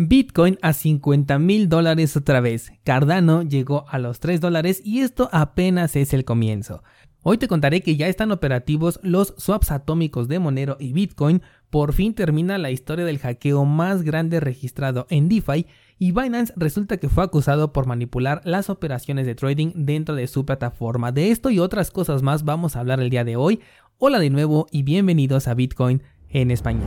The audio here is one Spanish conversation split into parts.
Bitcoin a 50 mil dólares otra vez. Cardano llegó a los 3 dólares y esto apenas es el comienzo. Hoy te contaré que ya están operativos los swaps atómicos de Monero y Bitcoin. Por fin termina la historia del hackeo más grande registrado en DeFi y Binance resulta que fue acusado por manipular las operaciones de trading dentro de su plataforma. De esto y otras cosas más vamos a hablar el día de hoy. Hola de nuevo y bienvenidos a Bitcoin en español.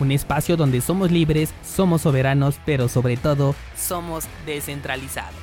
un espacio donde somos libres, somos soberanos, pero sobre todo somos descentralizados.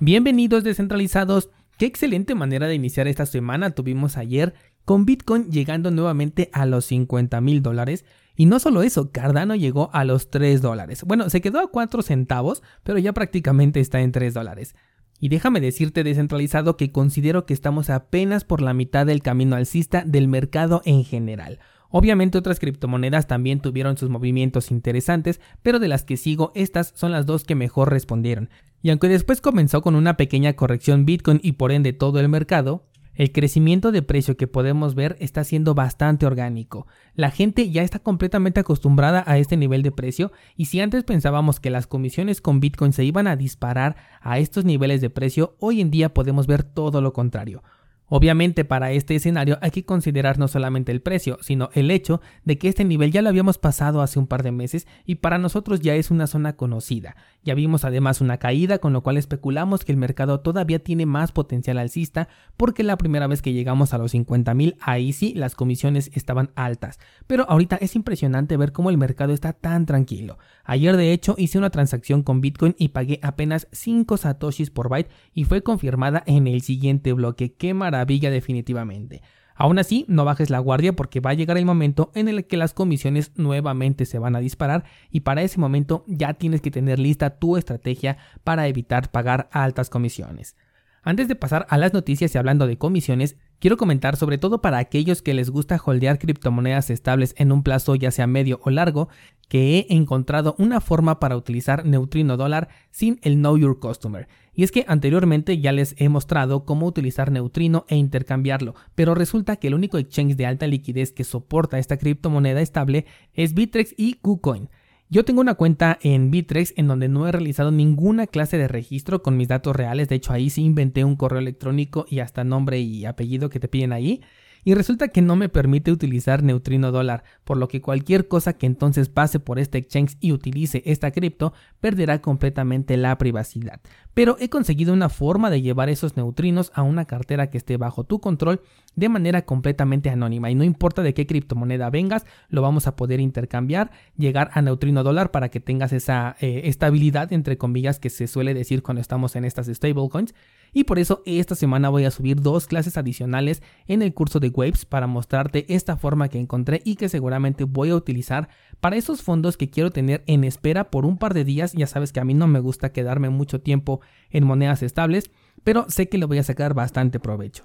Bienvenidos descentralizados, qué excelente manera de iniciar esta semana tuvimos ayer con Bitcoin llegando nuevamente a los 50 mil dólares. Y no solo eso, Cardano llegó a los 3 dólares. Bueno, se quedó a 4 centavos, pero ya prácticamente está en 3 dólares. Y déjame decirte descentralizado que considero que estamos apenas por la mitad del camino alcista del mercado en general. Obviamente otras criptomonedas también tuvieron sus movimientos interesantes, pero de las que sigo estas son las dos que mejor respondieron. Y aunque después comenzó con una pequeña corrección Bitcoin y por ende todo el mercado, el crecimiento de precio que podemos ver está siendo bastante orgánico. La gente ya está completamente acostumbrada a este nivel de precio y si antes pensábamos que las comisiones con Bitcoin se iban a disparar a estos niveles de precio, hoy en día podemos ver todo lo contrario. Obviamente para este escenario hay que considerar no solamente el precio, sino el hecho de que este nivel ya lo habíamos pasado hace un par de meses y para nosotros ya es una zona conocida. Ya vimos además una caída, con lo cual especulamos que el mercado todavía tiene más potencial alcista porque la primera vez que llegamos a los 50.000 ahí sí las comisiones estaban altas. Pero ahorita es impresionante ver cómo el mercado está tan tranquilo. Ayer de hecho hice una transacción con Bitcoin y pagué apenas 5 satoshis por byte y fue confirmada en el siguiente bloque. ¡Qué maravilla! Maravilla definitivamente. Aún así, no bajes la guardia porque va a llegar el momento en el que las comisiones nuevamente se van a disparar y para ese momento ya tienes que tener lista tu estrategia para evitar pagar altas comisiones. Antes de pasar a las noticias y hablando de comisiones, quiero comentar sobre todo para aquellos que les gusta holdear criptomonedas estables en un plazo ya sea medio o largo, que he encontrado una forma para utilizar Neutrino Dólar sin el Know Your Customer. Y es que anteriormente ya les he mostrado cómo utilizar Neutrino e intercambiarlo, pero resulta que el único exchange de alta liquidez que soporta esta criptomoneda estable es Bitrex y KuCoin. Yo tengo una cuenta en Bitrex en donde no he realizado ninguna clase de registro con mis datos reales, de hecho ahí sí inventé un correo electrónico y hasta nombre y apellido que te piden ahí y resulta que no me permite utilizar Neutrino dólar, por lo que cualquier cosa que entonces pase por este exchange y utilice esta cripto perderá completamente la privacidad. Pero he conseguido una forma de llevar esos neutrinos a una cartera que esté bajo tu control de manera completamente anónima y no importa de qué criptomoneda vengas, lo vamos a poder intercambiar, llegar a Neutrino dólar para que tengas esa eh, estabilidad entre comillas que se suele decir cuando estamos en estas stablecoins y por eso esta semana voy a subir dos clases adicionales en el curso de Waves para mostrarte esta forma que encontré y que seguramente voy a utilizar para esos fondos que quiero tener en espera por un par de días. Ya sabes que a mí no me gusta quedarme mucho tiempo en monedas estables, pero sé que le voy a sacar bastante provecho.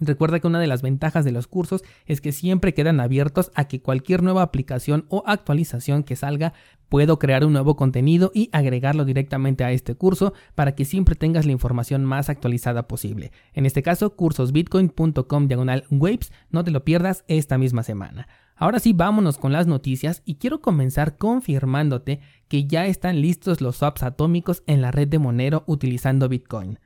Recuerda que una de las ventajas de los cursos es que siempre quedan abiertos a que cualquier nueva aplicación o actualización que salga puedo crear un nuevo contenido y agregarlo directamente a este curso para que siempre tengas la información más actualizada posible. En este caso, cursosbitcoin.com diagonal waves, no te lo pierdas esta misma semana. Ahora sí, vámonos con las noticias y quiero comenzar confirmándote que ya están listos los swaps atómicos en la red de Monero utilizando Bitcoin.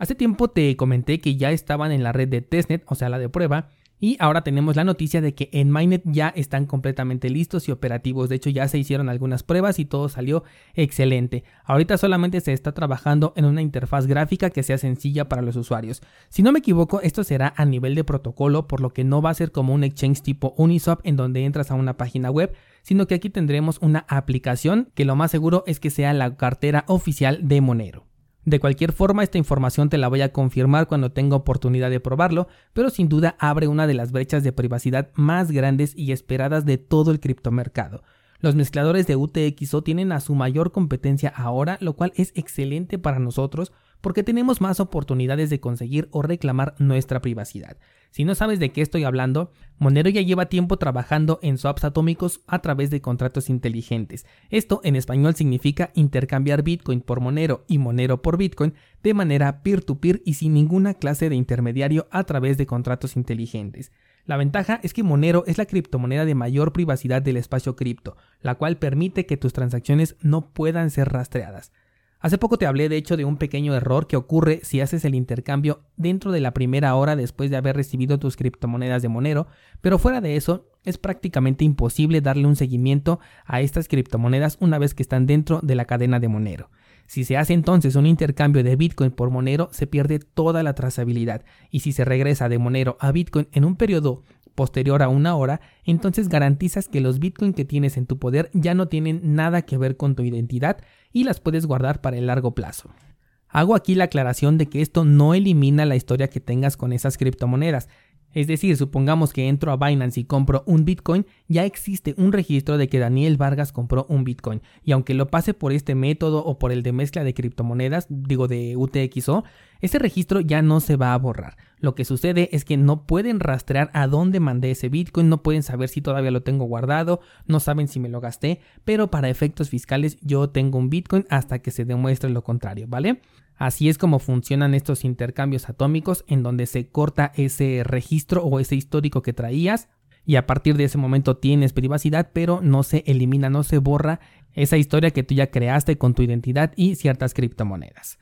Hace tiempo te comenté que ya estaban en la red de testnet, o sea, la de prueba, y ahora tenemos la noticia de que en Mainnet ya están completamente listos y operativos. De hecho, ya se hicieron algunas pruebas y todo salió excelente. Ahorita solamente se está trabajando en una interfaz gráfica que sea sencilla para los usuarios. Si no me equivoco, esto será a nivel de protocolo, por lo que no va a ser como un exchange tipo Uniswap en donde entras a una página web, sino que aquí tendremos una aplicación que lo más seguro es que sea la cartera oficial de Monero. De cualquier forma, esta información te la voy a confirmar cuando tenga oportunidad de probarlo, pero sin duda abre una de las brechas de privacidad más grandes y esperadas de todo el criptomercado. Los mezcladores de UTXO tienen a su mayor competencia ahora, lo cual es excelente para nosotros porque tenemos más oportunidades de conseguir o reclamar nuestra privacidad. Si no sabes de qué estoy hablando, Monero ya lleva tiempo trabajando en swaps atómicos a través de contratos inteligentes. Esto en español significa intercambiar Bitcoin por Monero y Monero por Bitcoin de manera peer-to-peer y sin ninguna clase de intermediario a través de contratos inteligentes. La ventaja es que Monero es la criptomoneda de mayor privacidad del espacio cripto, la cual permite que tus transacciones no puedan ser rastreadas. Hace poco te hablé de hecho de un pequeño error que ocurre si haces el intercambio dentro de la primera hora después de haber recibido tus criptomonedas de Monero, pero fuera de eso es prácticamente imposible darle un seguimiento a estas criptomonedas una vez que están dentro de la cadena de Monero. Si se hace entonces un intercambio de Bitcoin por Monero, se pierde toda la trazabilidad. Y si se regresa de Monero a Bitcoin en un periodo posterior a una hora, entonces garantizas que los Bitcoin que tienes en tu poder ya no tienen nada que ver con tu identidad y las puedes guardar para el largo plazo. Hago aquí la aclaración de que esto no elimina la historia que tengas con esas criptomonedas, es decir, supongamos que entro a Binance y compro un Bitcoin, ya existe un registro de que Daniel Vargas compró un Bitcoin. Y aunque lo pase por este método o por el de mezcla de criptomonedas, digo de UTXO, ese registro ya no se va a borrar. Lo que sucede es que no pueden rastrear a dónde mandé ese Bitcoin, no pueden saber si todavía lo tengo guardado, no saben si me lo gasté, pero para efectos fiscales yo tengo un Bitcoin hasta que se demuestre lo contrario, ¿vale? Así es como funcionan estos intercambios atómicos en donde se corta ese registro o ese histórico que traías y a partir de ese momento tienes privacidad, pero no se elimina, no se borra esa historia que tú ya creaste con tu identidad y ciertas criptomonedas.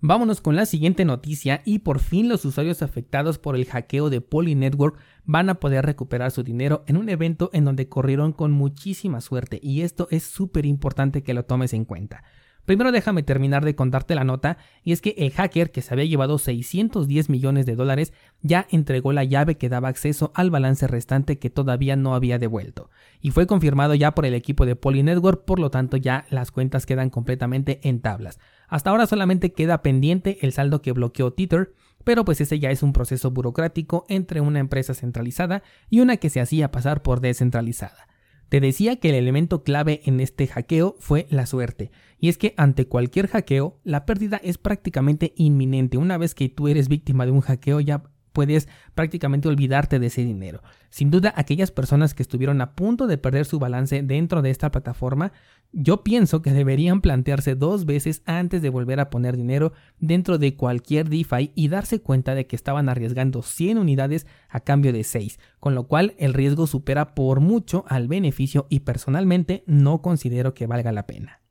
Vámonos con la siguiente noticia y por fin los usuarios afectados por el hackeo de Poly Network van a poder recuperar su dinero en un evento en donde corrieron con muchísima suerte y esto es súper importante que lo tomes en cuenta. Primero déjame terminar de contarte la nota, y es que el hacker que se había llevado 610 millones de dólares ya entregó la llave que daba acceso al balance restante que todavía no había devuelto, y fue confirmado ya por el equipo de Polynetwork, por lo tanto ya las cuentas quedan completamente en tablas. Hasta ahora solamente queda pendiente el saldo que bloqueó Tether, pero pues ese ya es un proceso burocrático entre una empresa centralizada y una que se hacía pasar por descentralizada. Te decía que el elemento clave en este hackeo fue la suerte, y es que ante cualquier hackeo, la pérdida es prácticamente inminente. Una vez que tú eres víctima de un hackeo, ya puedes prácticamente olvidarte de ese dinero. Sin duda, aquellas personas que estuvieron a punto de perder su balance dentro de esta plataforma, yo pienso que deberían plantearse dos veces antes de volver a poner dinero dentro de cualquier DeFi y darse cuenta de que estaban arriesgando 100 unidades a cambio de 6, con lo cual el riesgo supera por mucho al beneficio y personalmente no considero que valga la pena.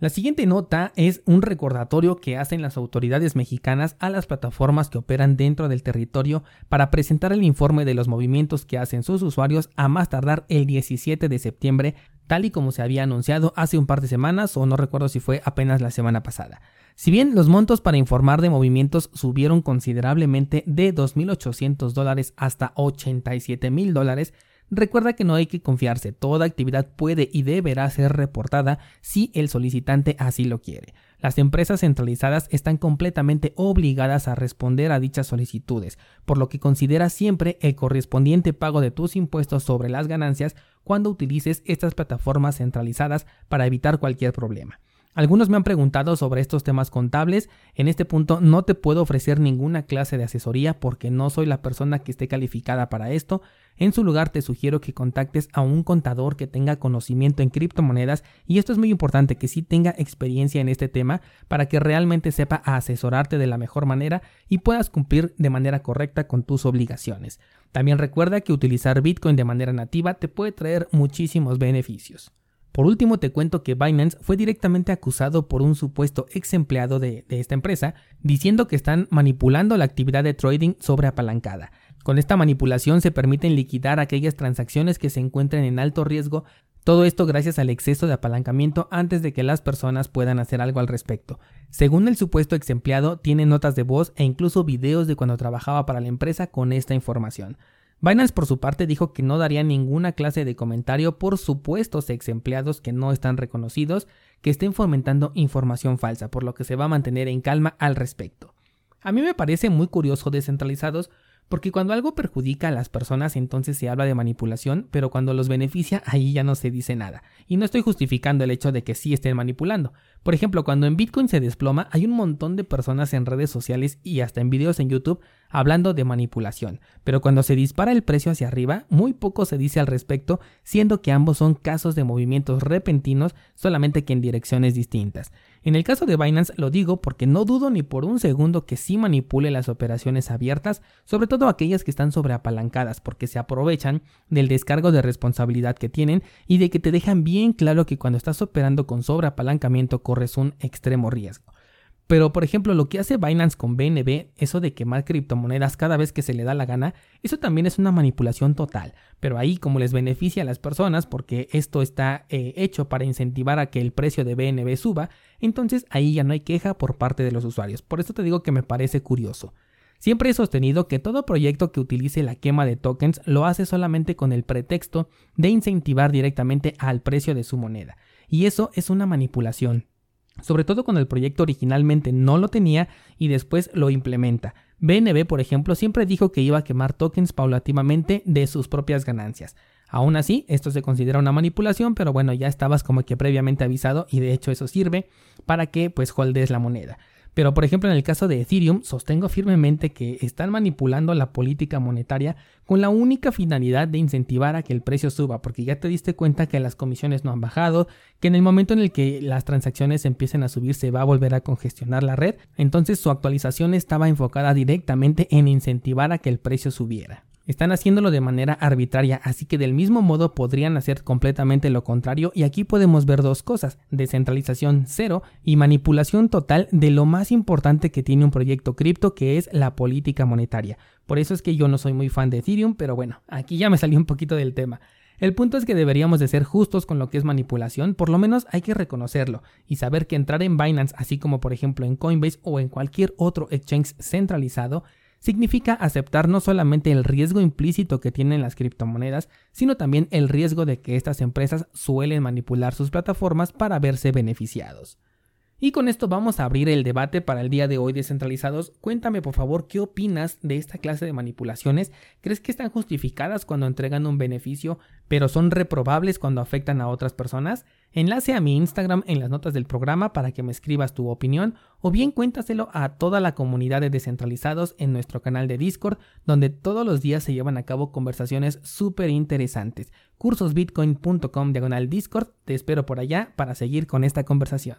La siguiente nota es un recordatorio que hacen las autoridades mexicanas a las plataformas que operan dentro del territorio para presentar el informe de los movimientos que hacen sus usuarios a más tardar el 17 de septiembre, tal y como se había anunciado hace un par de semanas o no recuerdo si fue apenas la semana pasada. Si bien los montos para informar de movimientos subieron considerablemente de 2.800 dólares hasta 87.000 dólares, Recuerda que no hay que confiarse, toda actividad puede y deberá ser reportada si el solicitante así lo quiere. Las empresas centralizadas están completamente obligadas a responder a dichas solicitudes, por lo que considera siempre el correspondiente pago de tus impuestos sobre las ganancias cuando utilices estas plataformas centralizadas para evitar cualquier problema. Algunos me han preguntado sobre estos temas contables. En este punto no te puedo ofrecer ninguna clase de asesoría porque no soy la persona que esté calificada para esto. En su lugar te sugiero que contactes a un contador que tenga conocimiento en criptomonedas y esto es muy importante que sí tenga experiencia en este tema para que realmente sepa asesorarte de la mejor manera y puedas cumplir de manera correcta con tus obligaciones. También recuerda que utilizar Bitcoin de manera nativa te puede traer muchísimos beneficios. Por último, te cuento que Binance fue directamente acusado por un supuesto ex empleado de, esta empresa, diciendo que están manipulando la actividad de trading sobre apalancada. Con esta manipulación se permiten liquidar aquellas transacciones que se encuentren en alto riesgo, todo esto gracias al exceso de apalancamiento antes de que las personas puedan hacer algo al respecto. Según el supuesto ex empleado, tiene notas de voz e incluso videos de cuando trabajaba para la empresa con esta información. Binance por su parte dijo que no daría ninguna clase de comentario por supuestos ex empleados que no están reconocidos que estén fomentando información falsa, por lo que se va a mantener en calma al respecto. A mí me parece muy curioso descentralizados Porque cuando algo perjudica a las personas entonces se habla de manipulación, pero cuando los beneficia ahí ya no se dice nada. Y no estoy justificando el hecho de que sí estén manipulando. Por ejemplo, cuando en Bitcoin se desploma, hay un montón de personas en redes sociales y hasta en videos en YouTube hablando de manipulación. Pero cuando se dispara el precio hacia arriba, muy poco se dice al respecto, siendo que ambos son casos de movimientos repentinos, solamente que en direcciones distintas. En el caso de Binance lo digo porque no dudo ni por un segundo que sí manipule las operaciones abiertas, sobre todo aquellas que están sobreapalancadas, porque se aprovechan del descargo de responsabilidad que tienen y de que te dejan bien claro que cuando estás operando con sobreapalancamiento corres un extremo riesgo. Pero por ejemplo lo que hace Binance con BNB, eso de quemar criptomonedas cada vez que se le da la gana, eso también es una manipulación total. Pero ahí como les beneficia a las personas, porque esto está eh, hecho para incentivar a que el precio de BNB suba, entonces ahí ya no hay queja por parte de los usuarios. Por eso te digo que me parece curioso. Siempre he sostenido que todo proyecto que utilice la quema de tokens lo hace solamente con el pretexto de incentivar directamente al precio de su moneda. Y eso es una manipulación sobre todo cuando el proyecto originalmente no lo tenía y después lo implementa. BNB, por ejemplo, siempre dijo que iba a quemar tokens paulativamente de sus propias ganancias. Aún así, esto se considera una manipulación, pero bueno, ya estabas como que previamente avisado y de hecho eso sirve para que pues holdes la moneda. Pero por ejemplo en el caso de Ethereum sostengo firmemente que están manipulando la política monetaria con la única finalidad de incentivar a que el precio suba, porque ya te diste cuenta que las comisiones no han bajado, que en el momento en el que las transacciones empiecen a subir se va a volver a congestionar la red, entonces su actualización estaba enfocada directamente en incentivar a que el precio subiera. Están haciéndolo de manera arbitraria, así que del mismo modo podrían hacer completamente lo contrario y aquí podemos ver dos cosas, descentralización cero y manipulación total de lo más importante que tiene un proyecto cripto que es la política monetaria. Por eso es que yo no soy muy fan de Ethereum, pero bueno, aquí ya me salió un poquito del tema. El punto es que deberíamos de ser justos con lo que es manipulación, por lo menos hay que reconocerlo y saber que entrar en Binance, así como por ejemplo en Coinbase o en cualquier otro exchange centralizado, significa aceptar no solamente el riesgo implícito que tienen las criptomonedas, sino también el riesgo de que estas empresas suelen manipular sus plataformas para verse beneficiados. Y con esto vamos a abrir el debate para el día de hoy descentralizados. Cuéntame por favor qué opinas de esta clase de manipulaciones. ¿Crees que están justificadas cuando entregan un beneficio, pero son reprobables cuando afectan a otras personas? Enlace a mi Instagram en las notas del programa para que me escribas tu opinión o bien cuéntaselo a toda la comunidad de descentralizados en nuestro canal de Discord donde todos los días se llevan a cabo conversaciones súper interesantes. Cursosbitcoin.com diagonal Discord, te espero por allá para seguir con esta conversación.